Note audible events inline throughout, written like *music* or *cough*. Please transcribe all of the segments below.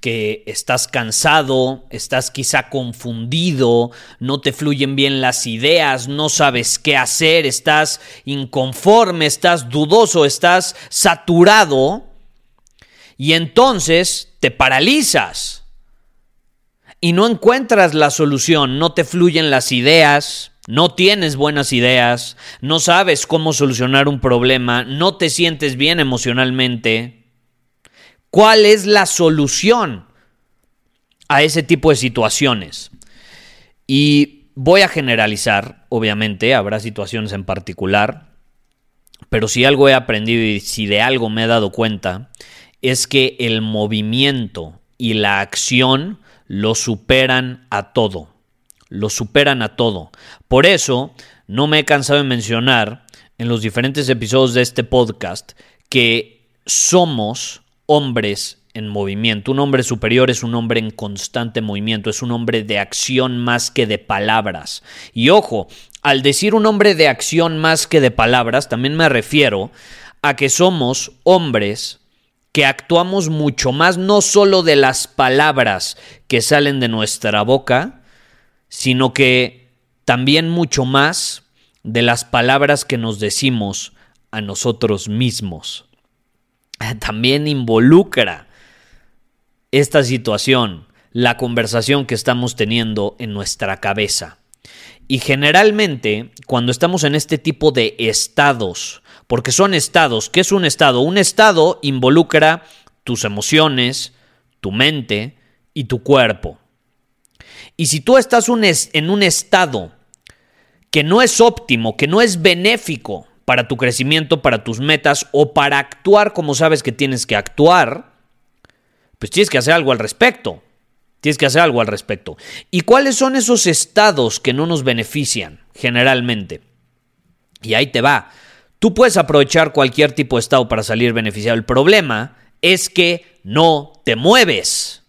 que estás cansado, estás quizá confundido, no te fluyen bien las ideas, no sabes qué hacer, estás inconforme, estás dudoso, estás saturado y entonces te paralizas y no encuentras la solución, no te fluyen las ideas, no tienes buenas ideas, no sabes cómo solucionar un problema, no te sientes bien emocionalmente. ¿Cuál es la solución a ese tipo de situaciones? Y voy a generalizar, obviamente, habrá situaciones en particular, pero si algo he aprendido y si de algo me he dado cuenta, es que el movimiento y la acción lo superan a todo. Lo superan a todo. Por eso, no me he cansado de mencionar en los diferentes episodios de este podcast que somos hombres en movimiento. Un hombre superior es un hombre en constante movimiento, es un hombre de acción más que de palabras. Y ojo, al decir un hombre de acción más que de palabras, también me refiero a que somos hombres que actuamos mucho más no solo de las palabras que salen de nuestra boca, sino que también mucho más de las palabras que nos decimos a nosotros mismos. *clears throat* también involucra esta situación, la conversación que estamos teniendo en nuestra cabeza. Y generalmente, cuando estamos en este tipo de estados, porque son estados, ¿qué es un estado? Un estado involucra tus emociones, tu mente y tu cuerpo. Y si tú estás en un estado que no es óptimo, que no es benéfico para tu crecimiento, para tus metas o para actuar como sabes que tienes que actuar, pues tienes que hacer algo al respecto. Tienes que hacer algo al respecto. ¿Y cuáles son esos estados que no nos benefician generalmente? Y ahí te va. Tú puedes aprovechar cualquier tipo de estado para salir beneficiado. El problema es que no te mueves.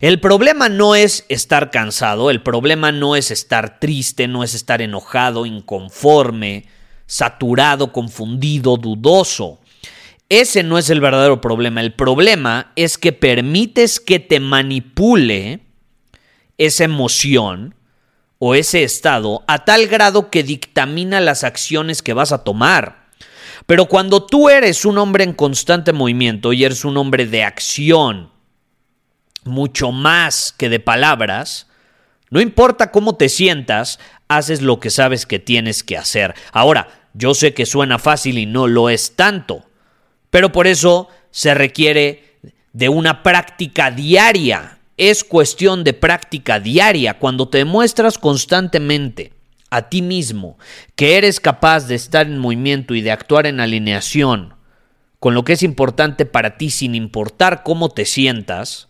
El problema no es estar cansado, el problema no es estar triste, no es estar enojado, inconforme saturado, confundido, dudoso. Ese no es el verdadero problema. El problema es que permites que te manipule esa emoción o ese estado a tal grado que dictamina las acciones que vas a tomar. Pero cuando tú eres un hombre en constante movimiento y eres un hombre de acción, mucho más que de palabras, no importa cómo te sientas, haces lo que sabes que tienes que hacer. Ahora, yo sé que suena fácil y no lo es tanto, pero por eso se requiere de una práctica diaria. Es cuestión de práctica diaria. Cuando te demuestras constantemente a ti mismo que eres capaz de estar en movimiento y de actuar en alineación con lo que es importante para ti sin importar cómo te sientas,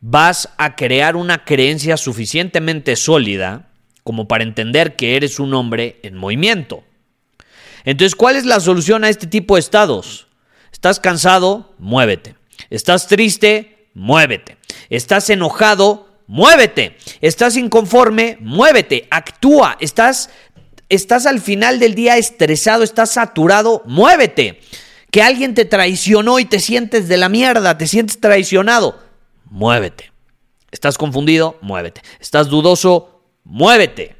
vas a crear una creencia suficientemente sólida como para entender que eres un hombre en movimiento. Entonces, ¿cuál es la solución a este tipo de estados? ¿Estás cansado? Muévete. ¿Estás triste? Muévete. ¿Estás enojado? Muévete. ¿Estás inconforme? Muévete. Actúa. ¿Estás, estás al final del día estresado? ¿Estás saturado? Muévete. Que alguien te traicionó y te sientes de la mierda, te sientes traicionado. Muévete. ¿Estás confundido? Muévete. ¿Estás dudoso? Muévete.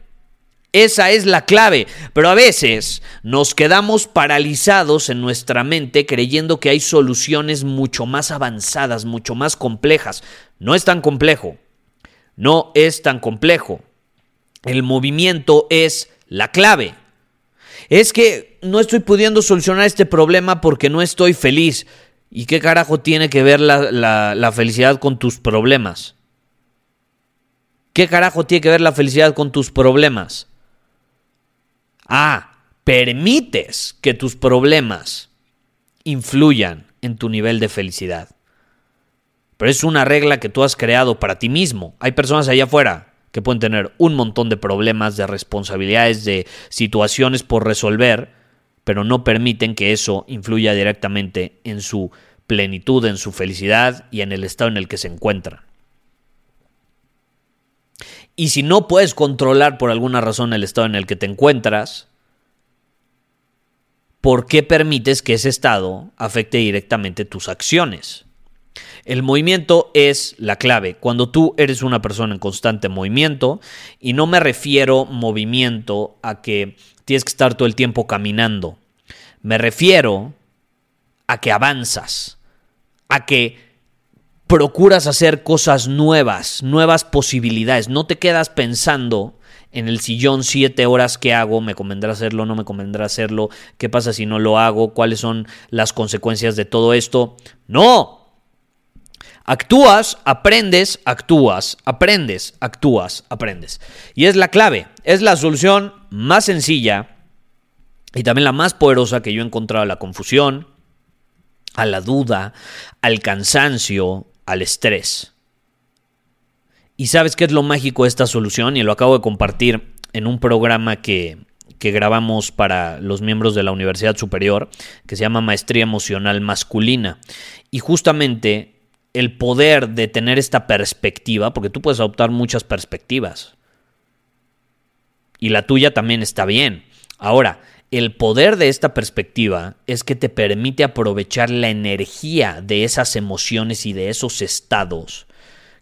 Esa es la clave. Pero a veces nos quedamos paralizados en nuestra mente creyendo que hay soluciones mucho más avanzadas, mucho más complejas. No es tan complejo. No es tan complejo. El movimiento es la clave. Es que no estoy pudiendo solucionar este problema porque no estoy feliz. ¿Y qué carajo tiene que ver la, felicidad con tus problemas? ¿Qué carajo tiene que ver la felicidad con tus problemas? Ah, permites que tus problemas influyan en tu nivel de felicidad. Pero es una regla que tú has creado para ti mismo. Hay personas allá afuera que pueden tener un montón de problemas, de responsabilidades, de situaciones por resolver, pero no permiten que eso influya directamente en su plenitud, en su felicidad y en el estado en el que se encuentran. Y si no puedes controlar por alguna razón el estado en el que te encuentras, ¿por qué permites que ese estado afecte directamente tus acciones? El movimiento es la clave. Cuando tú eres una persona en constante movimiento, y no me refiero movimiento a que tienes que estar todo el tiempo caminando, me refiero a que avanzas, a que procuras hacer cosas nuevas, nuevas posibilidades. No te quedas pensando en el sillón siete horas que hago, me convendrá hacerlo, no me convendrá hacerlo, qué pasa si no lo hago, cuáles son las consecuencias de todo esto. No. Actúas, aprendes, actúas, aprendes, actúas, aprendes. Y es la clave, es la solución más sencilla y también la más poderosa que yo he encontrado a la confusión, a la duda, al cansancio, al estrés. ¿Y sabes qué es lo mágico de esta solución? Y lo acabo de compartir en un programa que, que grabamos para los miembros de la Universidad Superior, que se llama Maestría Emocional Masculina. Y justamente el poder de tener esta perspectiva, porque tú puedes adoptar muchas perspectivas, y la tuya también está bien. Ahora, el poder de esta perspectiva es que te permite aprovechar la energía de esas emociones y de esos estados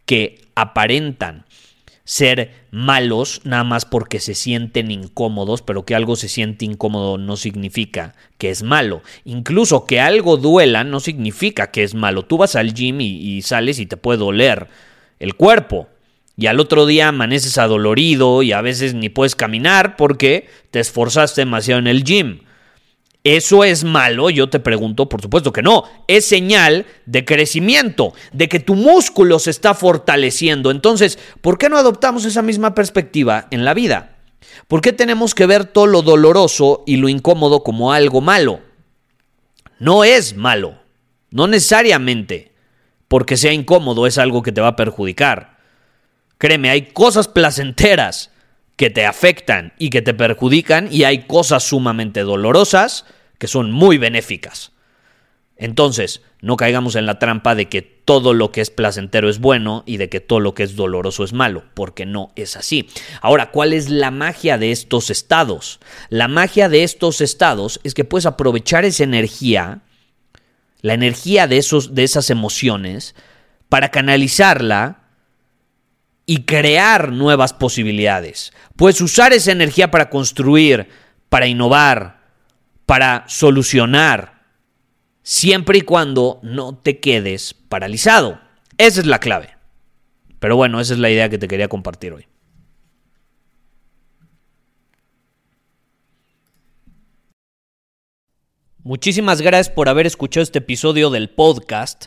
que aparentan ser malos nada más porque se sienten incómodos, pero que algo se siente incómodo no significa que es malo. Incluso que algo duela no significa que es malo. Tú vas al gym y, sales y te puede doler el cuerpo y al otro día amaneces adolorido y a veces ni puedes caminar porque te esforzaste demasiado en el gym. ¿Eso es malo? Yo te pregunto, por supuesto que no. Es señal de crecimiento, de que tu músculo se está fortaleciendo. Entonces, ¿por qué no adoptamos esa misma perspectiva en la vida? ¿Por qué tenemos que ver todo lo doloroso y lo incómodo como algo malo? No es malo. No necesariamente porque sea incómodo es algo que te va a perjudicar. Créeme, hay cosas placenteras que te afectan y que te perjudican y hay cosas sumamente dolorosas que son muy benéficas. Entonces, no caigamos en la trampa de que todo lo que es placentero es bueno y de que todo lo que es doloroso es malo, porque no es así. Ahora, ¿cuál es la magia de estos estados? La magia de estos estados es que puedes aprovechar esa energía, la energía de, esos, de esas emociones, para canalizarla y crear nuevas posibilidades. Puedes usar esa energía para construir, para innovar, para solucionar, siempre y cuando no te quedes paralizado. Esa es la clave. Pero bueno, esa es la idea que te quería compartir hoy. Muchísimas gracias por haber escuchado este episodio del podcast.